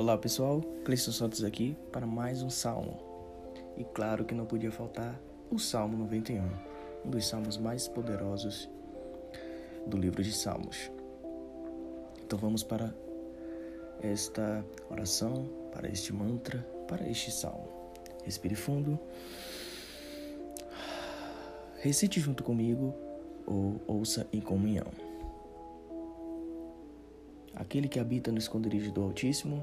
Olá pessoal, Cleiton Santos aqui para mais um salmo. E claro que não podia faltar o Salmo 91, um dos salmos mais poderosos do livro de Salmos. Então vamos para esta oração, para este mantra, para este salmo. Respire fundo. Recite junto comigo ou ouça em comunhão. Aquele que habita no esconderijo do Altíssimo,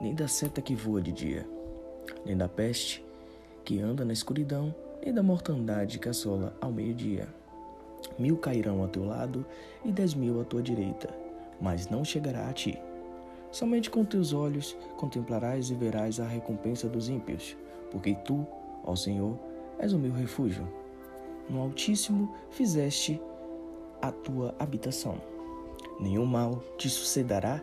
nem da seta que voa de dia, nem da peste que anda na escuridão, nem da mortandade que assola ao meio-dia. Mil cairão ao teu lado e dez mil à tua direita, mas não chegará a ti. Somente com teus olhos contemplarás e verás a recompensa dos ímpios, porque tu, ó Senhor, és o meu refúgio. No Altíssimo fizeste a tua habitação. Nenhum mal te sucederá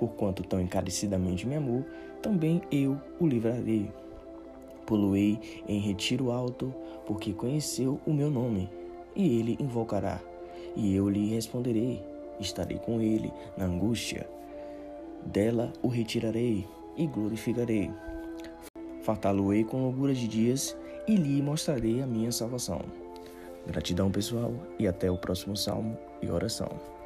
Porquanto tão encarecidamente me amou, também eu o livrarei. Poluei em retiro alto, porque conheceu o meu nome, e ele invocará, e eu lhe responderei. Estarei com ele na angústia. Dela o retirarei e glorificarei. Fartá-lo-ei com loucura de dias e lhe mostrarei a minha salvação. Gratidão, pessoal, e até o próximo salmo e oração.